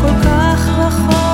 כל כך רחוק.